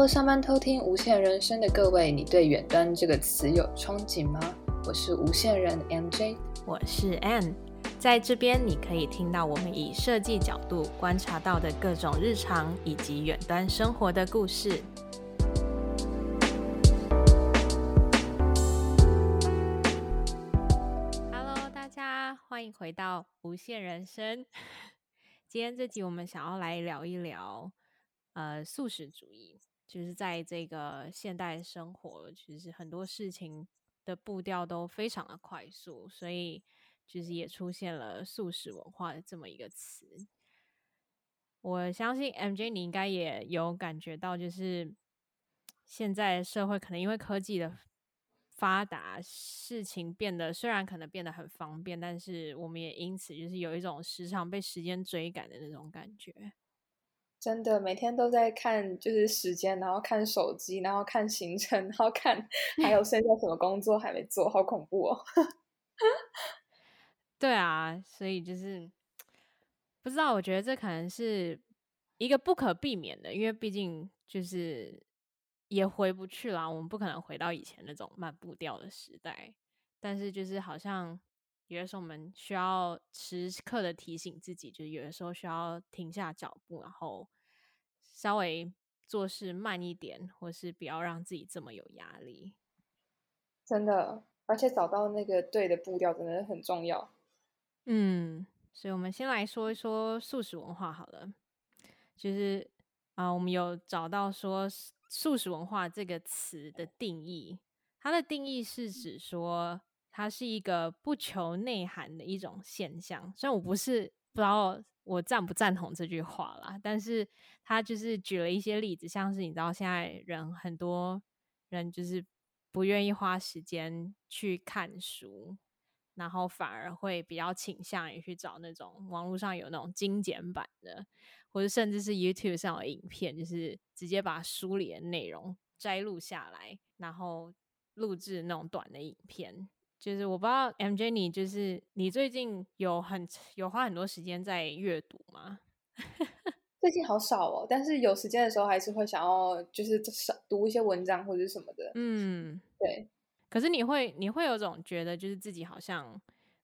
Hello，上班偷听无限人生的各位，你对远端这个词有憧憬吗？我是无限人 MJ，我是 Ann，在这边你可以听到我们以设计角度观察到的各种日常以及远端生活的故事。Hello，大家欢迎回到无限人生。今天这集我们想要来聊一聊。呃，素食主义就是在这个现代生活，其实很多事情的步调都非常的快速，所以就是也出现了素食文化的这么一个词。我相信 MJ 你应该也有感觉到，就是现在社会可能因为科技的发达，事情变得虽然可能变得很方便，但是我们也因此就是有一种时常被时间追赶的那种感觉。真的每天都在看，就是时间，然后看手机，然后看行程，然后看还有 剩下什么工作还没做，好恐怖哦！对啊，所以就是不知道，我觉得这可能是一个不可避免的，因为毕竟就是也回不去了，我们不可能回到以前那种慢步调的时代。但是就是好像有的时候我们需要时刻的提醒自己，就是有的时候需要停下脚步，然后。稍微做事慢一点，或是不要让自己这么有压力。真的，而且找到那个对的步调真的很重要。嗯，所以我们先来说一说素食文化好了。就是啊、呃，我们有找到说素食文化这个词的定义，它的定义是指说它是一个不求内涵的一种现象。虽然我不是不知道。我赞不赞同这句话啦？但是他就是举了一些例子，像是你知道现在人很多人就是不愿意花时间去看书，然后反而会比较倾向于去找那种网络上有那种精简版的，或者甚至是 YouTube 上的影片，就是直接把书里的内容摘录下来，然后录制那种短的影片。就是我不知道 MJ，你就是你最近有很有花很多时间在阅读吗？最近好少哦，但是有时间的时候还是会想要就是少读一些文章或者什么的。嗯，对。可是你会你会有种觉得就是自己好像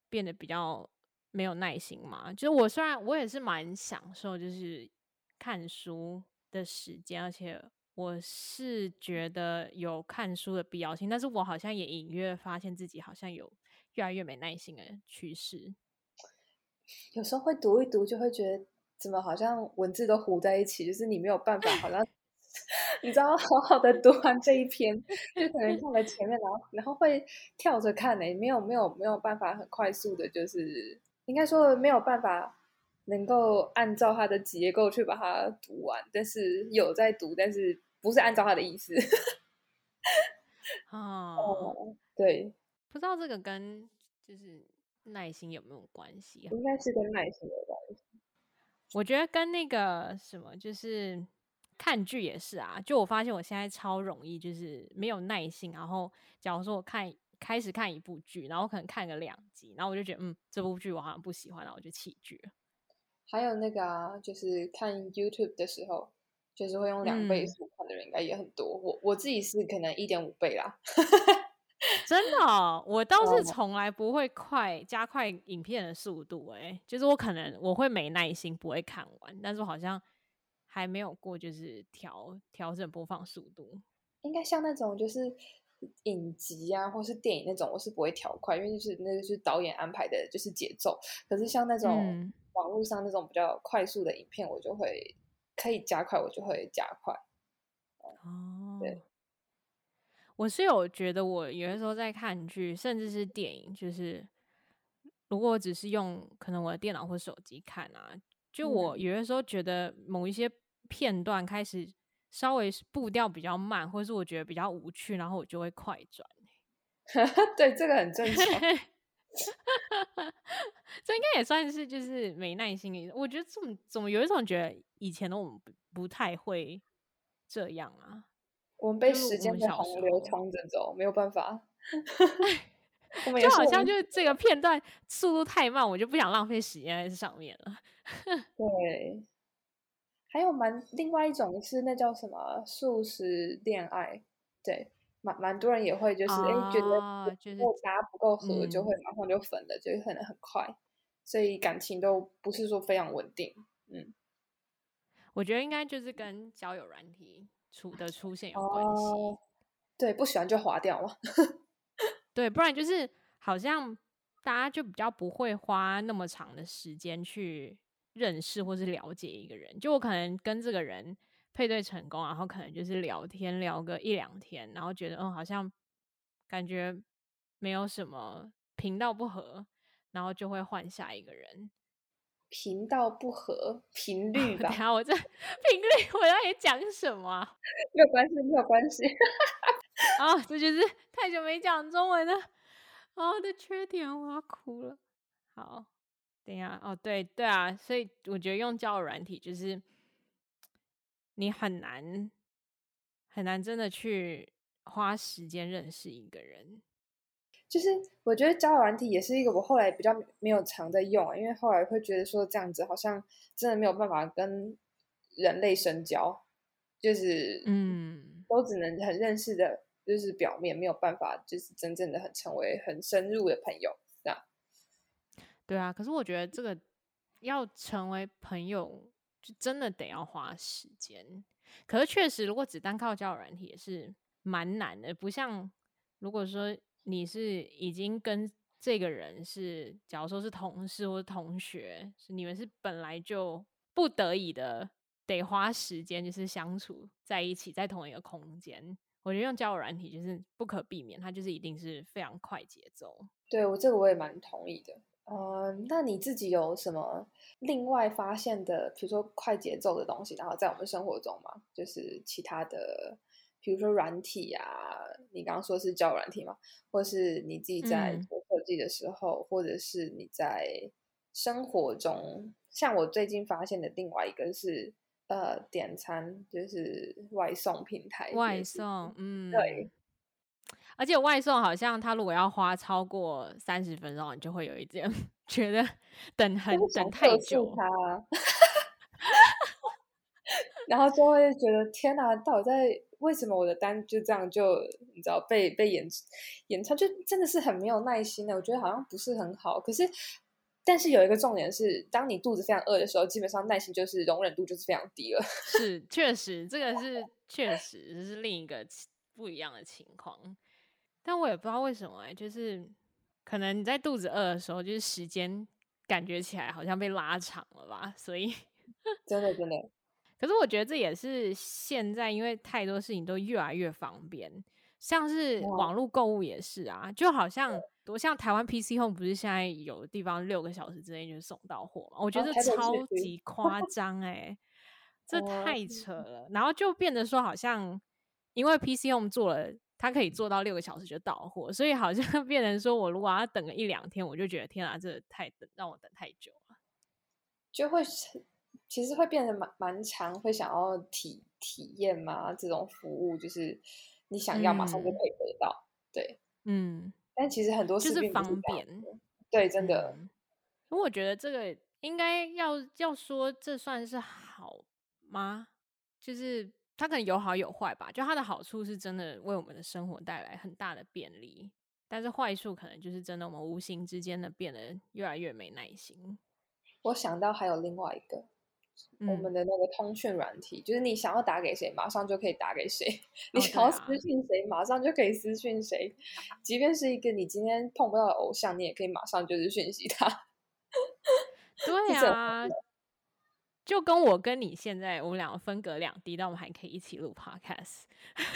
变得比较没有耐心嘛？就是我虽然我也是蛮享受就是看书的时间，而且。我是觉得有看书的必要性，但是我好像也隐约发现自己好像有越来越没耐心的趋势。有时候会读一读，就会觉得怎么好像文字都糊在一起，就是你没有办法，好像 你知道好好的读完这一篇，就可能看了前面，然后然后会跳着看呢，没有没有没有办法很快速的，就是应该说没有办法能够按照它的结构去把它读完，但是有在读，但是。不是按照他的意思哦，对，不知道这个跟就是耐心有没有关系？应该是跟耐心有关系。我觉得跟那个什么，就是看剧也是啊。就我发现我现在超容易，就是没有耐心。然后，假如说我看开始看一部剧，然后可能看个两集，然后我就觉得嗯，这部剧我好像不喜欢，然后我就弃剧了。还有那个啊，就是看 YouTube 的时候。就是会用两倍速看的人应该也很多，嗯、我我自己是可能一点五倍啦。真的、哦，我倒是从来不会快加快影片的速度、欸，哎，就是我可能我会没耐心不会看完，但是我好像还没有过就是调调整播放速度。应该像那种就是影集啊，或是电影那种，我是不会调快，因为就是那个是导演安排的就是节奏。可是像那种网络上那种比较快速的影片，我就会。可以加快，我就会加快。哦，对，我是有觉得，我有的时候在看剧，甚至是电影，就是如果我只是用可能我的电脑或手机看啊，就我有的时候觉得某一些片段开始稍微步调比较慢，或者是我觉得比较无趣，然后我就会快转。对，这个很正常。这应该也算是就是没耐心的。我觉得怎么怎么有一种觉得以前的我们不不太会这样啊。我们被时间的洪流冲着走，没有办法。我们就好像就是这个片段速度太慢，我就不想浪费时间在这上面了。对，还有蛮另外一种是那叫什么素食恋爱，对，蛮蛮多人也会就是哎、哦、觉得就是大家不够合，就会马上就分了，嗯、就可能很快，所以感情都不是说非常稳定。嗯，我觉得应该就是跟交友软体出的出现有关系。哦、对，不喜欢就划掉了。对，不然就是好像大家就比较不会花那么长的时间去认识或是了解一个人。就我可能跟这个人配对成功，然后可能就是聊天聊个一两天，然后觉得嗯好像感觉没有什么频道不合，然后就会换下一个人。频道不合，频率 吧？然后我这 频率我要也讲什么？没有关系，没有关系。哦，这就是太久没讲中文了，哦的缺点，我要哭了。好，等一下，哦，对对啊，所以我觉得用交友软体就是你很难很难真的去花时间认识一个人。就是我觉得交友软体也是一个我后来比较没有常在用，因为后来会觉得说这样子好像真的没有办法跟人类深交，就是嗯，都只能很认识的。就是表面没有办法，就是真正的很成为很深入的朋友，这样。对啊，可是我觉得这个要成为朋友，就真的得要花时间。可是确实，如果只单靠交友软体也是蛮难的，不像如果说你是已经跟这个人是，假如说是同事或是同学，是你们是本来就不得已的得花时间，就是相处在一起，在同一个空间。我觉得用交友软体就是不可避免，它就是一定是非常快节奏。对，我这个我也蛮同意的。呃，那你自己有什么另外发现的，比如说快节奏的东西，然后在我们生活中嘛？就是其他的，比如说软体啊，你刚刚说是交友软体嘛？或是你自己在做设计的时候，嗯、或者是你在生活中，像我最近发现的另外一个是。呃，点餐就是外送平台，外送，嗯，对。而且外送好像他如果要花超过三十分钟，你就会有一点 觉得等很等太久。然后就会觉得天哪，到底在为什么我的单就这样就你知道被被延延长，就真的是很没有耐心的。我觉得好像不是很好，可是。但是有一个重点是，当你肚子非常饿的时候，基本上耐心就是容忍度就是非常低了。是，确实，这个是确实，这是另一个不一样的情况。但我也不知道为什么哎、欸，就是可能你在肚子饿的时候，就是时间感觉起来好像被拉长了吧？所以 真的真的。可是我觉得这也是现在，因为太多事情都越来越方便。像是网络购物也是啊，就好像多像台湾 PC Home 不是现在有的地方六个小时之内就送到货嘛？我觉得这超级夸张哎，这太扯了。然后就变得说，好像因为 PC Home 做了，它可以做到六个小时就到货，所以好像 变成说我如果要等个一两天，我就觉得天啊，这太等让我等太久了，就会其实会变得蛮蛮长，会想要体体验嘛，这种服务就是。你想要马上就可以得到，嗯、对，嗯，但其实很多事就是方便，对，真的。嗯、我觉得这个应该要要说，这算是好吗？就是它可能有好有坏吧。就它的好处是真的为我们的生活带来很大的便利，但是坏处可能就是真的我们无形之间的变得越来越没耐心。我想到还有另外一个。我们的那个通讯软体，嗯、就是你想要打给谁，马上就可以打给谁；哦、你想要私信谁，马上就可以私信谁。即便是一个你今天碰不到的偶像，你也可以马上就是讯息他。对啊，就跟我跟你现在，我们两个分隔两地，但我们还可以一起录 podcast。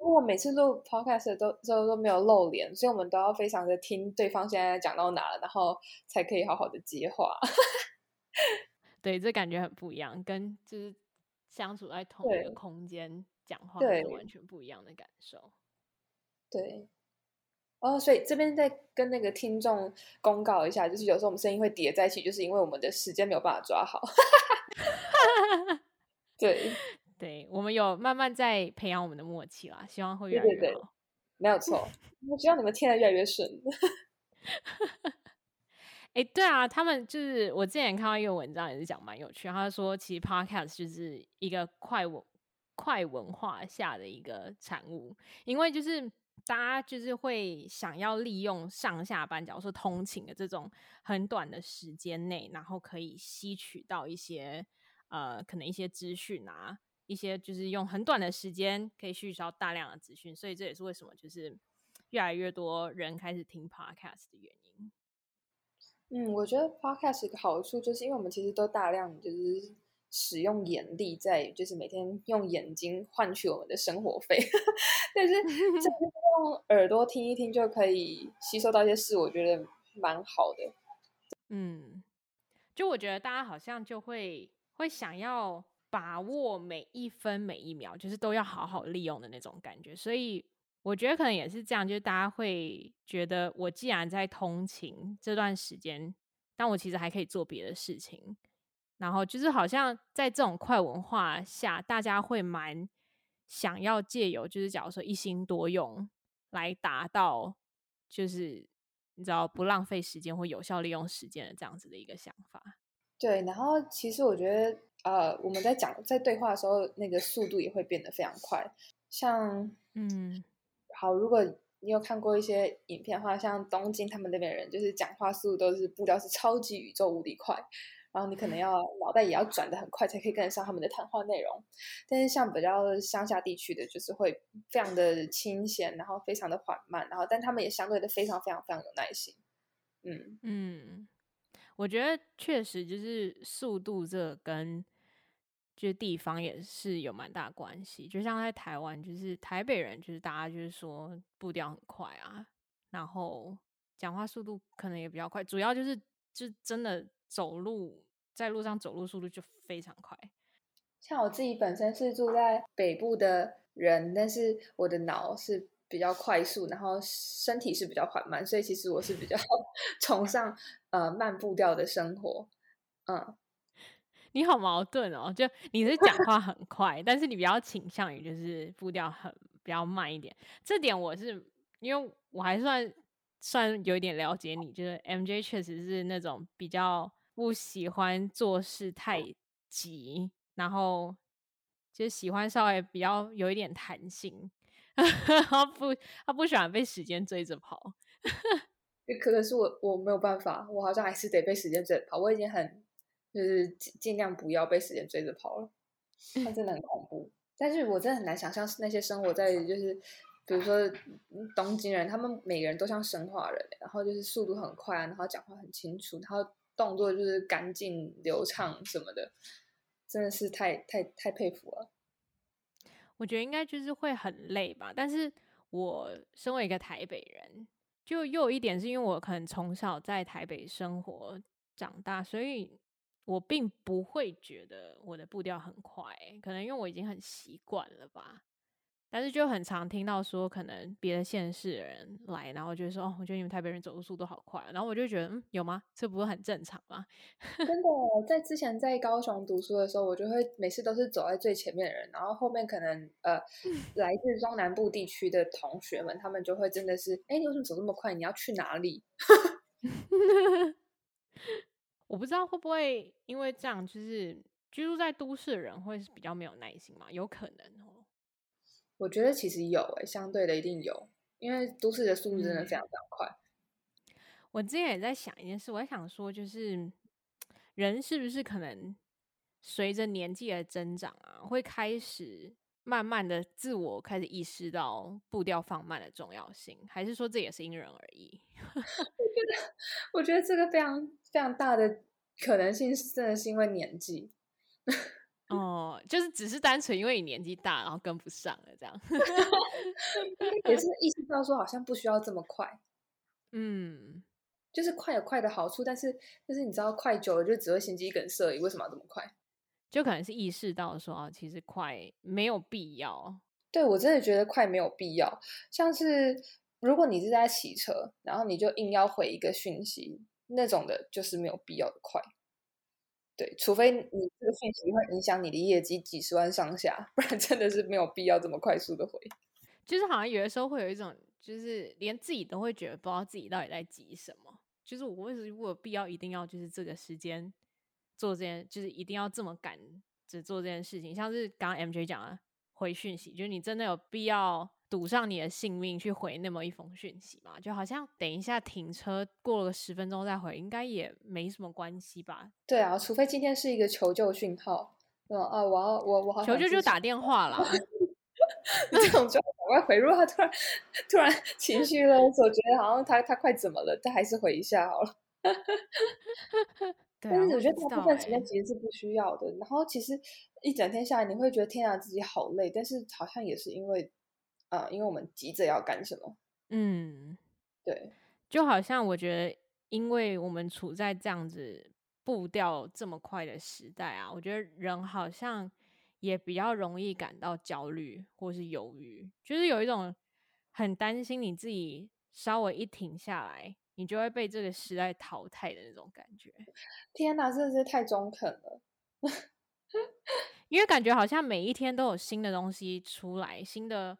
因为我每次录 podcast 都都都没有露脸，所以我们都要非常的听对方现在讲到哪了，然后才可以好好的接话。对，这感觉很不一样，跟就是相处在同一个空间讲话是完全不一样的感受。对，哦，所以这边再跟那个听众公告一下，就是有时候我们声音会叠在一起，就是因为我们的时间没有办法抓好。对，对，我们有慢慢在培养我们的默契啦，希望会越来越好。对对对，没有错，我希望你们听得越来越顺。哎，对啊，他们就是我之前看到一个文章，也是讲蛮有趣。他说，其实 podcast 就是一个快文快文化下的一个产物，因为就是大家就是会想要利用上下班，假如说通勤的这种很短的时间内，然后可以吸取到一些呃，可能一些资讯啊，一些就是用很短的时间可以吸取到大量的资讯，所以这也是为什么就是越来越多人开始听 podcast 的原因。嗯，我觉得 podcast 一个好处就是，因为我们其实都大量就是使用眼力，在就是每天用眼睛换取我们的生活费，但是 用耳朵听一听就可以吸收到一些事，我觉得蛮好的。嗯，就我觉得大家好像就会会想要把握每一分每一秒，就是都要好好利用的那种感觉，所以。我觉得可能也是这样，就是大家会觉得，我既然在通勤这段时间，但我其实还可以做别的事情。然后就是好像在这种快文化下，大家会蛮想要借由，就是假如说一心多用，来达到就是你知道不浪费时间或有效利用时间的这样子的一个想法。对，然后其实我觉得，呃，我们在讲在对话的时候，那个速度也会变得非常快，像嗯。好，如果你有看过一些影片的话，像东京他们那边人，就是讲话速度都是步调是超级宇宙无敌快，然后你可能要脑袋也要转的很快，才可以跟得上他们的谈话内容。但是像比较乡下地区的，就是会非常的清闲，然后非常的缓慢，然后但他们也相对的非常非常非常有耐心。嗯嗯，我觉得确实就是速度这跟。就是地方也是有蛮大关系，就像在台湾，就是台北人，就是大家就是说步调很快啊，然后讲话速度可能也比较快，主要就是就真的走路在路上走路速度就非常快。像我自己本身是住在北部的人，但是我的脑是比较快速，然后身体是比较缓慢，所以其实我是比较 崇尚呃慢步调的生活，嗯。你好矛盾哦，就你是讲话很快，但是你比较倾向于就是步调很比较慢一点。这点我是因为我还算算有一点了解你，就是 MJ 确实是那种比较不喜欢做事太急，然后就喜欢稍微比较有一点弹性，他不他不喜欢被时间追着跑。可能是我我没有办法，我好像还是得被时间追着跑。我已经很。就是尽尽量不要被时间追着跑了，他真的很恐怖。但是我真的很难想象那些生活在就是，比如说东京人，他们每个人都像生化人，然后就是速度很快，然后讲话很清楚，然后动作就是干净流畅什么的，真的是太太太佩服了。我觉得应该就是会很累吧。但是我身为一个台北人，就又有一点是因为我可能从小在台北生活长大，所以。我并不会觉得我的步调很快，可能因为我已经很习惯了吧。但是就很常听到说，可能别的县市的人来，然后就说：“哦，我觉得你们台北人走路速度好快。”然后我就觉得，嗯，有吗？这不是很正常吗？真的，在之前在高雄读书的时候，我就会每次都是走在最前面的人，然后后面可能呃来自中南部地区的同学们，他们就会真的是：“哎，你为什么走这么快？你要去哪里？” 我不知道会不会因为这样，就是居住在都市的人会是比较没有耐心嘛？有可能哦。我觉得其实有诶，相对的一定有，因为都市的速度真的非常非常快。嗯。我之前也在想一件事，我也想说，就是人是不是可能随着年纪的增长啊，会开始慢慢的自我开始意识到步调放慢的重要性，还是说这也是因人而异？我觉得，我觉得这个非常非常大的可能性，真的是因为年纪。哦，就是只是单纯因为你年纪大，然后跟不上了这样。也是意识到说，好像不需要这么快。嗯，就是快有快的好处，但是但是你知道，快久了就只会心肌梗塞，为什么要这么快？就可能是意识到说啊，其实快没有必要。对，我真的觉得快没有必要，像是。如果你是在骑车，然后你就硬要回一个讯息，那种的就是没有必要的快。对，除非你这个讯息会影响你的业绩几十万上下，不然真的是没有必要这么快速的回。就是好像有的时候会有一种，就是连自己都会觉得不知道自己到底在急什么，就是我为什么有必要一定要就是这个时间做这件，就是一定要这么赶着做这件事情？像是刚刚 MJ 讲的回讯息，就是你真的有必要赌上你的性命去回那么一封讯息嘛？就好像等一下停车过了个十分钟再回，应该也没什么关系吧？对啊，除非今天是一个求救讯号，嗯啊，我要我我好求救就打电话啦。这种就赶快回。如果他突然突然情绪勒索，觉得好像他他快怎么了，但还是回一下好了。对啊，但是我觉得大部分时间其实是不需要的。然后其实一整天下来，你会觉得天啊，自己好累。但是好像也是因为啊、呃，因为我们急着要干什么。嗯，对，就好像我觉得，因为我们处在这样子步调这么快的时代啊，我觉得人好像。也比较容易感到焦虑或是犹豫，就是有一种很担心你自己稍微一停下来，你就会被这个时代淘汰的那种感觉。天哪，真的是太中肯了！因为感觉好像每一天都有新的东西出来，新的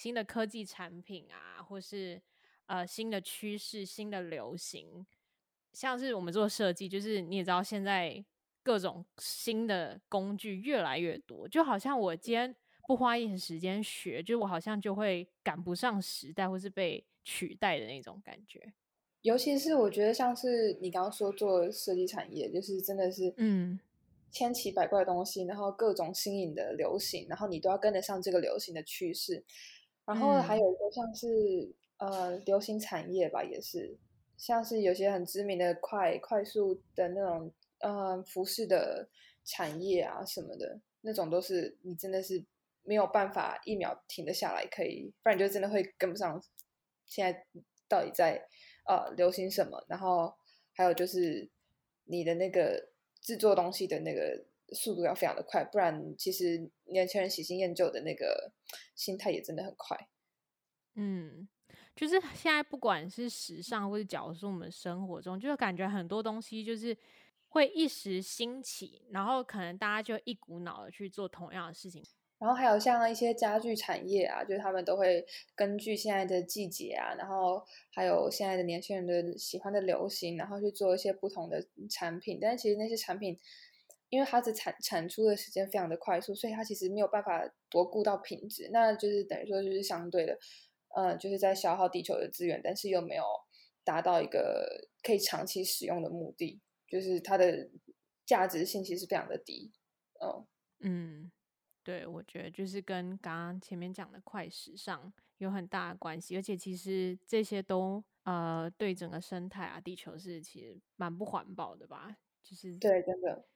新的科技产品啊，或是呃新的趋势、新的流行，像是我们做设计，就是你也知道现在。各种新的工具越来越多，就好像我今天不花一点时间学，就我好像就会赶不上时代，或是被取代的那种感觉。尤其是我觉得，像是你刚刚说做设计产业，就是真的是嗯，千奇百怪的东西，然后各种新颖的流行，然后你都要跟得上这个流行的趋势。然后还有一个像是、嗯、呃流行产业吧，也是像是有些很知名的快快速的那种。呃，服饰的产业啊什么的，那种都是你真的是没有办法一秒停得下来，可以，不然就真的会跟不上现在到底在呃流行什么。然后还有就是你的那个制作东西的那个速度要非常的快，不然其实年轻人喜新厌旧的那个心态也真的很快。嗯，就是现在不管是时尚或者假如说我们生活中，就是感觉很多东西就是。会一时兴起，然后可能大家就一股脑的去做同样的事情。然后还有像一些家具产业啊，就是他们都会根据现在的季节啊，然后还有现在的年轻人的喜欢的流行，然后去做一些不同的产品。但是其实那些产品，因为它的产产出的时间非常的快速，所以它其实没有办法多顾到品质，那就是等于说就是相对的，呃，就是在消耗地球的资源，但是又没有达到一个可以长期使用的目的。就是它的价值性其实非常的低，哦，嗯，对，我觉得就是跟刚刚前面讲的快时尚有很大的关系，而且其实这些都呃对整个生态啊、地球是其实蛮不环保的吧？就是对，真的，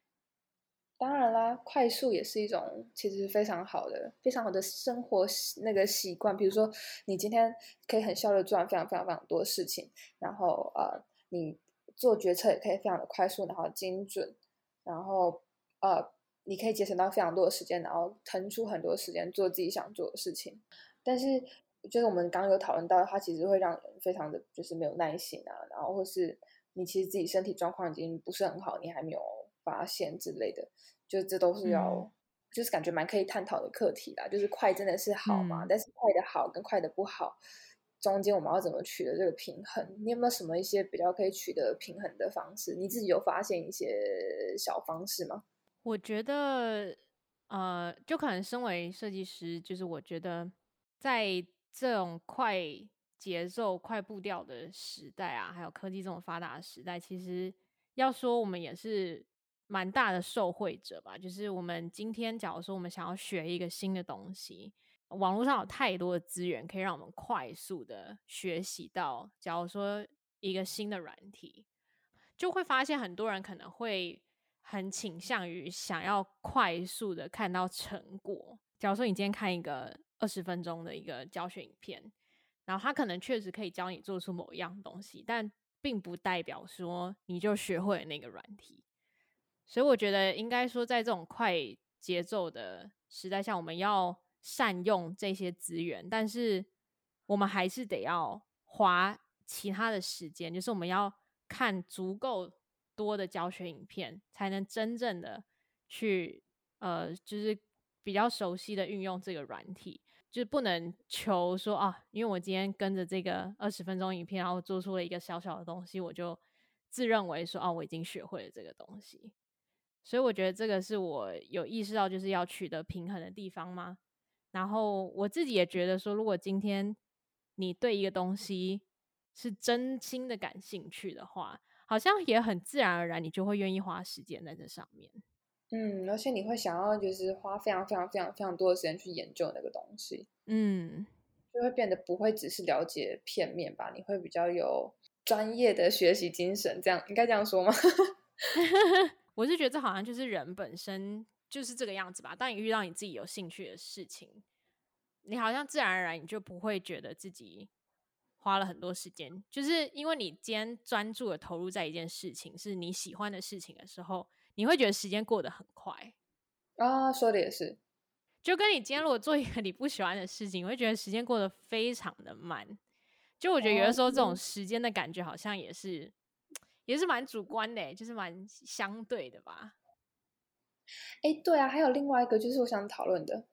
当然啦，快速也是一种其实非常好的、非常好的生活那个习惯。比如说，你今天可以很效率做完非常非常非常多事情，然后呃，你。做决策也可以非常的快速，然后精准，然后呃，你可以节省到非常多的时间，然后腾出很多时间做自己想做的事情。但是，就是我们刚刚有讨论到，它其实会让人非常的就是没有耐心啊，然后或是你其实自己身体状况已经不是很好，你还没有发现之类的，就这都是要，嗯、就是感觉蛮可以探讨的课题啦。就是快真的是好吗？嗯、但是快的好跟快的不好。中间我们要怎么取得这个平衡？你有没有什么一些比较可以取得平衡的方式？你自己有发现一些小方式吗？我觉得，呃，就可能身为设计师，就是我觉得在这种快节奏、快步调的时代啊，还有科技这种发达的时代，其实要说我们也是蛮大的受惠者吧。就是我们今天，假如说我们想要学一个新的东西。网络上有太多的资源，可以让我们快速的学习到。假如说一个新的软体，就会发现很多人可能会很倾向于想要快速的看到成果。假如说你今天看一个二十分钟的一个教学影片，然后它可能确实可以教你做出某一样东西，但并不代表说你就学会了那个软体。所以我觉得应该说，在这种快节奏的时代下，我们要。善用这些资源，但是我们还是得要花其他的时间，就是我们要看足够多的教学影片，才能真正的去呃，就是比较熟悉的运用这个软体，就是不能求说啊，因为我今天跟着这个二十分钟影片，然后做出了一个小小的东西，我就自认为说啊，我已经学会了这个东西。所以我觉得这个是我有意识到就是要取得平衡的地方吗？然后我自己也觉得说，如果今天你对一个东西是真心的感兴趣的话，好像也很自然而然，你就会愿意花时间在这上面。嗯，而且你会想要就是花非常非常非常非常多的时间去研究那个东西。嗯，就会变得不会只是了解片面吧？你会比较有专业的学习精神，这样应该这样说吗？我是觉得这好像就是人本身就是这个样子吧。当你遇到你自己有兴趣的事情，你好像自然而然你就不会觉得自己花了很多时间，就是因为你今天专注的投入在一件事情是你喜欢的事情的时候，你会觉得时间过得很快。啊，说的也是，就跟你今天如果做一个你不喜欢的事情，你会觉得时间过得非常的慢。就我觉得有的时候这种时间的感觉好像也是。也是蛮主观的，就是蛮相对的吧。哎，对啊，还有另外一个就是我想讨论的，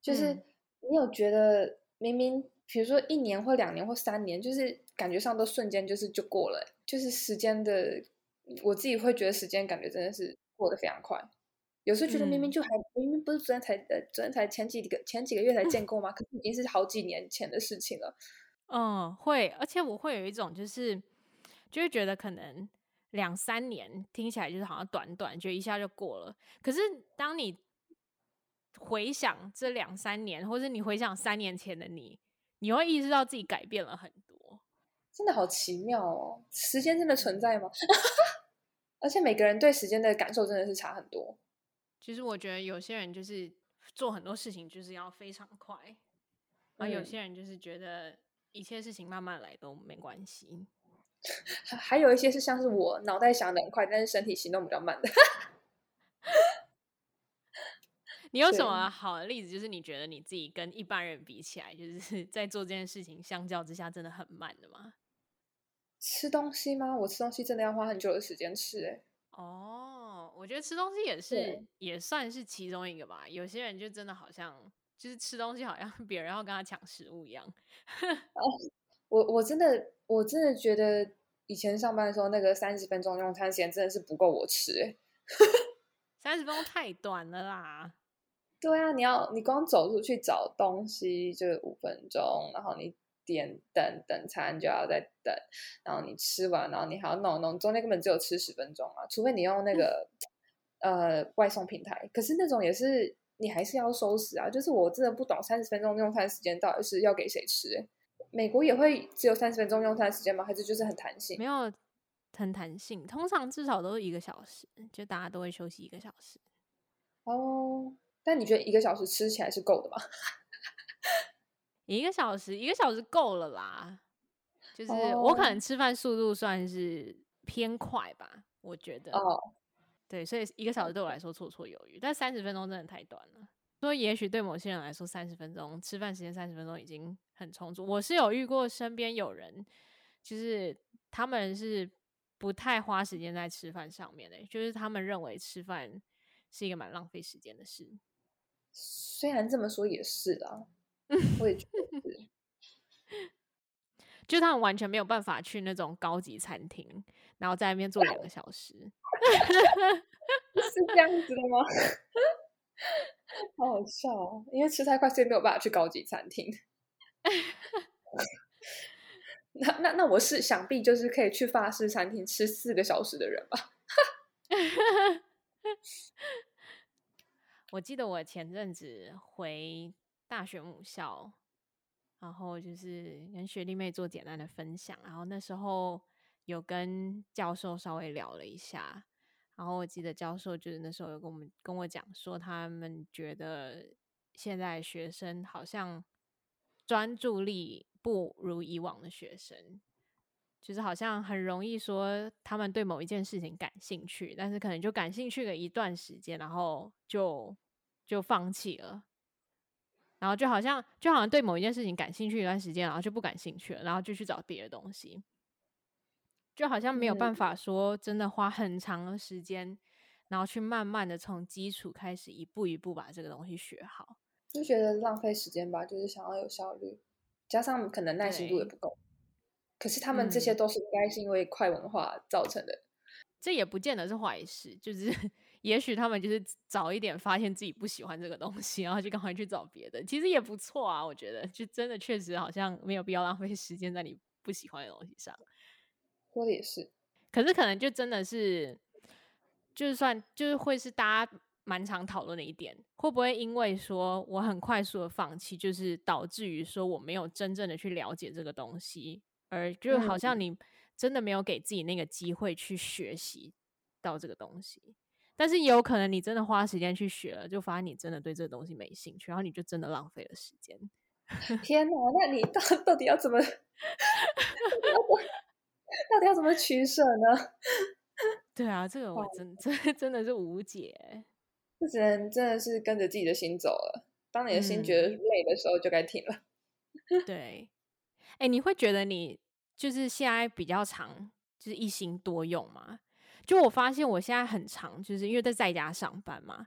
就是你有觉得明明比如说一年或两年或三年，就是感觉上都瞬间就是就过了，就是时间的，我自己会觉得时间感觉真的是过得非常快。有时候觉得明明就还、嗯、明明不是昨天才呃昨天才前几个前几个月才见过吗？可是已经是好几年前的事情了。嗯，会，而且我会有一种就是。就会觉得可能两三年听起来就是好像短短，就一下就过了。可是当你回想这两三年，或者你回想三年前的你，你会意识到自己改变了很多。真的好奇妙哦！时间真的存在吗？而且每个人对时间的感受真的是差很多。其实我觉得有些人就是做很多事情就是要非常快，而有些人就是觉得一切事情慢慢来都没关系。还有一些是像是我脑袋想的很快，但是身体行动比较慢的。你有什么好的例子？就是你觉得你自己跟一般人比起来，就是 在做这件事情相较之下真的很慢的吗？吃东西吗？我吃东西真的要花很久的时间吃。哎，哦，我觉得吃东西也是也算是其中一个吧。有些人就真的好像就是吃东西，好像 别人要跟他抢食物一样。我我真的我真的觉得以前上班的时候，那个三十分钟用餐时间真的是不够我吃哎，三十分钟太短了啦。对啊，你要你光走出去找东西就五分钟，然后你点等等餐就要再等，然后你吃完，然后你还要弄弄，中间根本只有吃十分钟啊，除非你用那个、嗯、呃外送平台，可是那种也是你还是要收拾啊。就是我真的不懂三十分钟用餐时间到底是要给谁吃哎。美国也会只有三十分钟用餐时间吗？还是就是很弹性？没有很弹性，通常至少都是一个小时，就大家都会休息一个小时。哦，但你觉得一个小时吃起来是够的吗？一个小时，一个小时够了啦。就是我可能吃饭速度算是偏快吧，我觉得。哦，对，所以一个小时对我来说绰绰有余，但三十分钟真的太短了。说也许对某些人来说，三十分钟吃饭时间三十分钟已经很充足。我是有遇过身边有人，就是他们是不太花时间在吃饭上面的，就是他们认为吃饭是一个蛮浪费时间的事。虽然这么说也是啦，我也觉得是，就他们完全没有办法去那种高级餐厅，然后在那边坐两个小时，是这样子的吗？好好笑哦，因为吃太快，所以没有办法去高级餐厅。那那那我是想必就是可以去法式餐厅吃四个小时的人吧。我记得我前阵子回大学母校，然后就是跟学弟妹做简单的分享，然后那时候有跟教授稍微聊了一下。然后我记得教授就是那时候有跟我们跟我讲说，他们觉得现在学生好像专注力不如以往的学生，就是好像很容易说他们对某一件事情感兴趣，但是可能就感兴趣了一段时间，然后就就放弃了，然后就好像就好像对某一件事情感兴趣一段时间，然后就不感兴趣了，然后就去找别的东西。就好像没有办法说真的花很长的时间，嗯、然后去慢慢的从基础开始一步一步把这个东西学好，就觉得浪费时间吧，就是想要有效率，加上可能耐心度也不够。可是他们这些都是应该是因为快文化造成的，嗯、这也不见得是坏事，就是 也许他们就是早一点发现自己不喜欢这个东西，然后就赶快去找别的，其实也不错啊。我觉得就真的确实好像没有必要浪费时间在你不喜欢的东西上。说的也是，可是可能就真的是，就算就是会是大家。蛮常讨论的一点，会不会因为说我很快速的放弃，就是导致于说我没有真正的去了解这个东西，而就好像你真的没有给自己那个机会去学习到这个东西。但是也有可能你真的花时间去学了，就发现你真的对这个东西没兴趣，然后你就真的浪费了时间。天哪，那你到 到底要怎么，到底要怎么取舍呢？对啊，这个我真 真真的是无解。这只能真的是跟着自己的心走了。当你的心觉得累的时候，就该停了。嗯、对，哎、欸，你会觉得你就是现在比较常，就是一心多用吗？就我发现我现在很常，就是因为在在家上班嘛，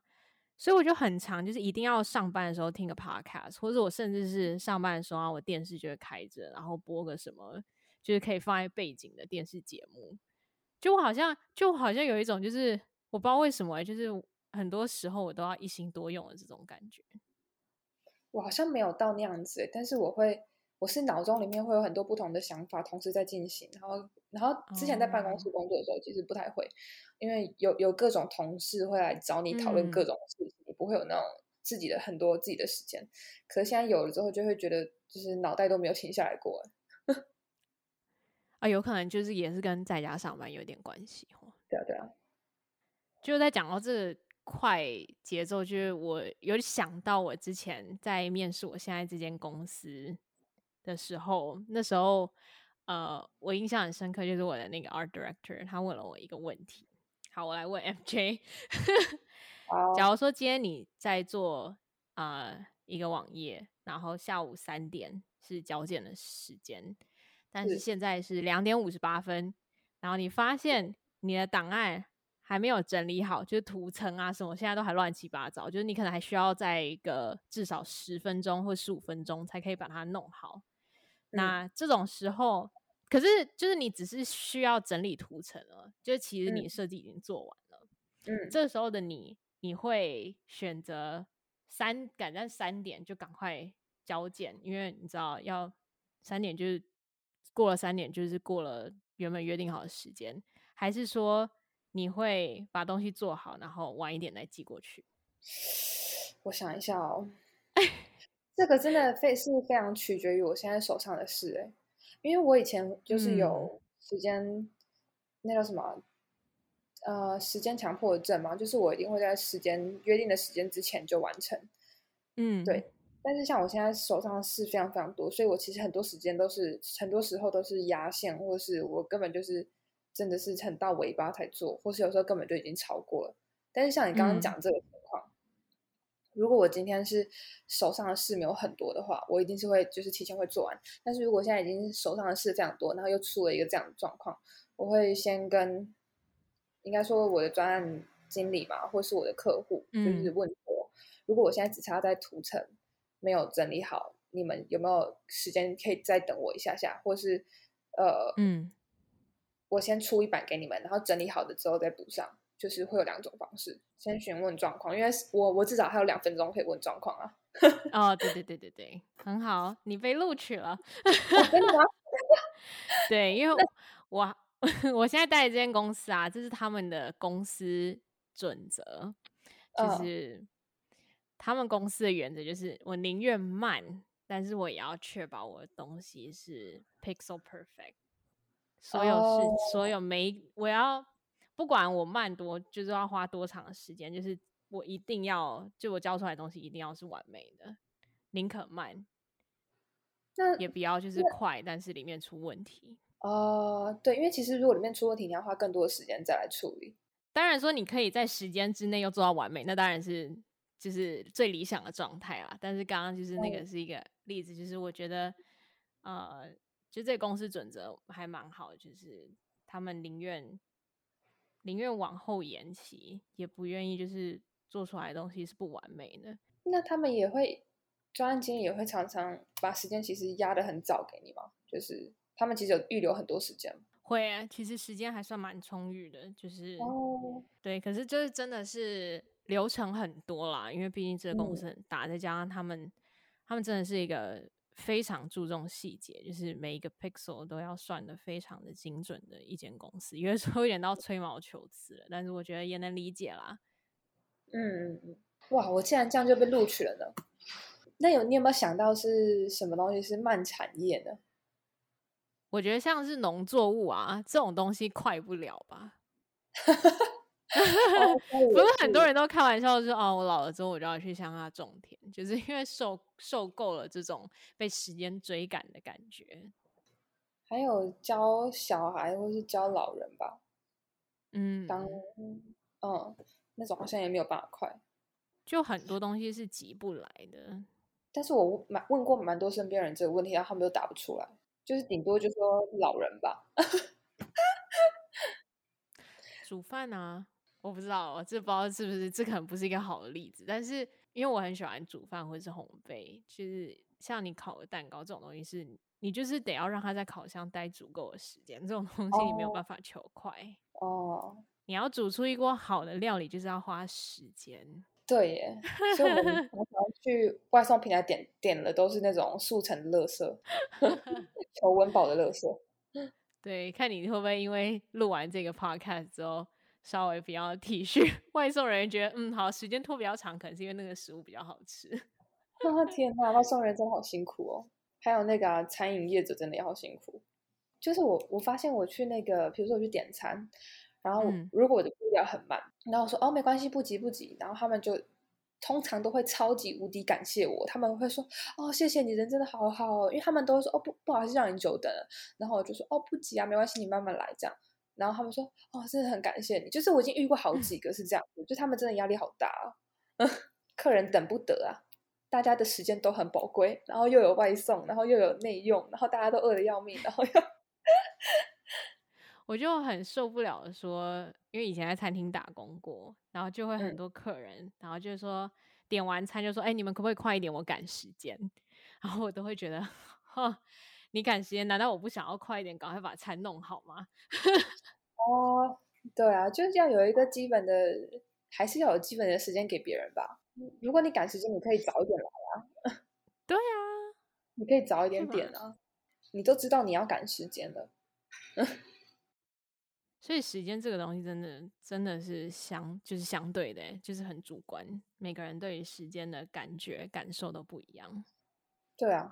所以我就很常，就是一定要上班的时候听个 podcast，或者我甚至是上班的时候啊，我电视就会开着，然后播个什么，就是可以放在背景的电视节目。就我好像，就好像有一种，就是我不知道为什么，就是。很多时候我都要一心多用的这种感觉，我好像没有到那样子，但是我会，我是脑中里面会有很多不同的想法同时在进行，然后，然后之前在办公室工作的时候，其实不太会，哦、因为有有各种同事会来找你讨论各种事情，不会有那种自己的很多自己的时间。可是现在有了之后，就会觉得就是脑袋都没有停下来过。啊，有可能就是也是跟在家上班有点关系哦。对啊，对啊，就在讲到这个。快节奏，就是我有想到我之前在面试我现在这间公司的时候，那时候呃，我印象很深刻，就是我的那个 art director，他问了我一个问题。好，我来问 MJ。假如说今天你在做呃一个网页，然后下午三点是交件的时间，但是现在是两点五十八分，然后你发现你的档案。还没有整理好，就是图层啊什么，现在都还乱七八糟。就是你可能还需要在一个至少十分钟或十五分钟才可以把它弄好。嗯。那这种时候，可是就是你只是需要整理图层了，就是其实你设计已经做完了。嗯，这时候的你，你会选择三赶在三点就赶快交件，因为你知道要三点就是过了三点就是过了原本约定好的时间，还是说？你会把东西做好，然后晚一点再寄过去。我想一下哦，这个真的非是非常取决于我现在手上的事哎，因为我以前就是有时间，嗯、那叫什么？呃，时间强迫症嘛，就是我一定会在时间约定的时间之前就完成。嗯，对。但是像我现在手上的事非常非常多，所以我其实很多时间都是很多时候都是压线，或者是我根本就是。真的是很到尾巴才做，或是有时候根本就已经超过了。但是像你刚刚讲这个情况，嗯，如果我今天是手上的事没有很多的话，我一定是会就是提前会做完。但是如果现在已经手上的事非常多，然后又出了一个这样的状况，我会先跟应该说我的专案经理嘛，或是我的客户，就是问我，嗯，如果我现在只差在图层没有整理好，你们有没有时间可以再等我一下下，或是呃嗯。我先出一版给你们，然后整理好的之后再补上，就是会有两种方式。先询问状况，因为我我至少还有两分钟可以问状况啊。哦，对对对对对，很好，你被录取了。真的吗？对，因为我 我现在待的这间公司啊，这是他们的公司准则，就是、哦、他们公司的原则就是我宁愿慢，但是我也要确保我的东西是 pixel perfect。所有事，oh. 所有每我要不管我慢多，就是要花多长的时间，就是我一定要，就我交出来的东西一定要是完美的，宁可慢，那也不要就是快，但是里面出问题。哦，uh, 对，因为其实如果里面出问题，你要花更多的时间再来处理。当然说你可以在时间之内又做到完美，那当然是就是最理想的状态啦。但是刚刚就是那个是一个例子，就是我觉得呃。就这个公司准则还蛮好，就是他们宁愿宁愿往后延期，也不愿意就是做出来的东西是不完美的。那他们也会专案经理也会常常把时间其实压得很早给你吗？就是他们其实有预留很多时间。会啊，其实时间还算蛮充裕的，就是哦，对，可是就是真的是流程很多啦，因为毕竟这个公司很大，嗯、再加上他们，他们真的是一个非常注重细节，就是每一个 pixel 都要算的非常的精准的一间公司，有的时候有点到吹毛求疵了，但是我觉得也能理解啦。嗯嗯嗯，哇，我竟然这样就被录取了呢？那有你有没有想到是什么东西是慢产业呢？我觉得像是农作物啊这种东西快不了吧？不是很多人都开玩笑说哦，我老了之后我就要去乡下种田，就是因为受受够了这种被时间追赶的感觉。还有教小孩或是教老人吧，嗯，当嗯那种好像也没有办法快，就很多东西是急不来的。但是我蛮问过蛮多身边人这个问题，然后他们都答不出来。就是顶多就说老人吧，煮饭啊，我不知道，我这不知道是不是这可能不是一个好的例子。但是因为我很喜欢煮饭或者是烘焙，就是像你烤个蛋糕这种东西是，是你就是得要让它在烤箱待足够的时间，这种东西你没有办法求快哦。Oh. 你要煮出一锅好的料理，就是要花时间。对耶，所以我们 常常去外送平台点点的都是那种速成的垃圾，求温饱的垃圾。对，看你会不会因为录完这个 podcast 之后，稍微比较体恤 外送人员，觉得嗯好，时间拖比较长，可能是因为那个食物比较好吃。啊天哪，外送人真的好辛苦哦！还有那个、啊、餐饮业者真的也好辛苦。就是我我发现我去那个，比如说我去点餐。然后如果我的步调很慢，嗯、然后我说哦没关系，不急不急，然后他们就通常都会超级无敌感谢我，他们会说哦谢谢你人真的好好哦，因为他们都会说哦不不好意思让你久等了，然后我就说哦不急啊没关系你慢慢来这样，然后他们说哦真的很感谢你，就是我已经遇过好几个是这样子，嗯、就他们真的压力好大啊，客人等不得啊，大家的时间都很宝贵，然后又有外送，然后又有内用，然后大家都饿得要命，然后又。我就很受不了的说，因为以前在餐厅打工过，然后就会很多客人，嗯、然后就是说点完餐就说：“哎，你们可不可以快一点？我赶时间。”然后我都会觉得，哈，你赶时间，难道我不想要快一点，赶快把餐弄好吗？哦，对啊，就是要有一个基本的，还是要有基本的时间给别人吧。如果你赶时间，你可以早一点来啊。对啊，你可以早一点点啊。你都知道你要赶时间了。所以时间这个东西真的真的是相就是相对的，就是很主观，每个人对于时间的感觉感受都不一样。对啊，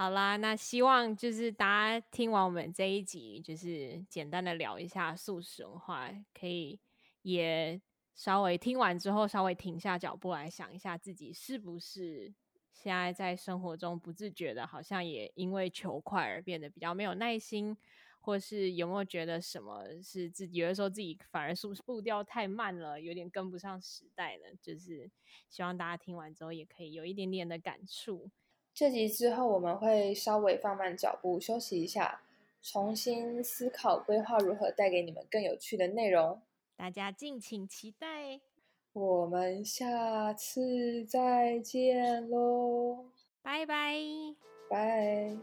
好啦，那希望就是大家听完我们这一集，就是简单的聊一下素食文化，可以也稍微听完之后稍微停下脚步来想一下自己是不是现在在生活中不自觉的，好像也因为求快而变得比较没有耐心。或是有没有觉得什么是自己有的时候自己反而速步调太慢了，有点跟不上时代了？就是希望大家听完之后也可以有一点点的感触。这集之后我们会稍微放慢脚步，休息一下，重新思考规划如何带给你们更有趣的内容。大家敬请期待，我们下次再见喽！拜拜，拜。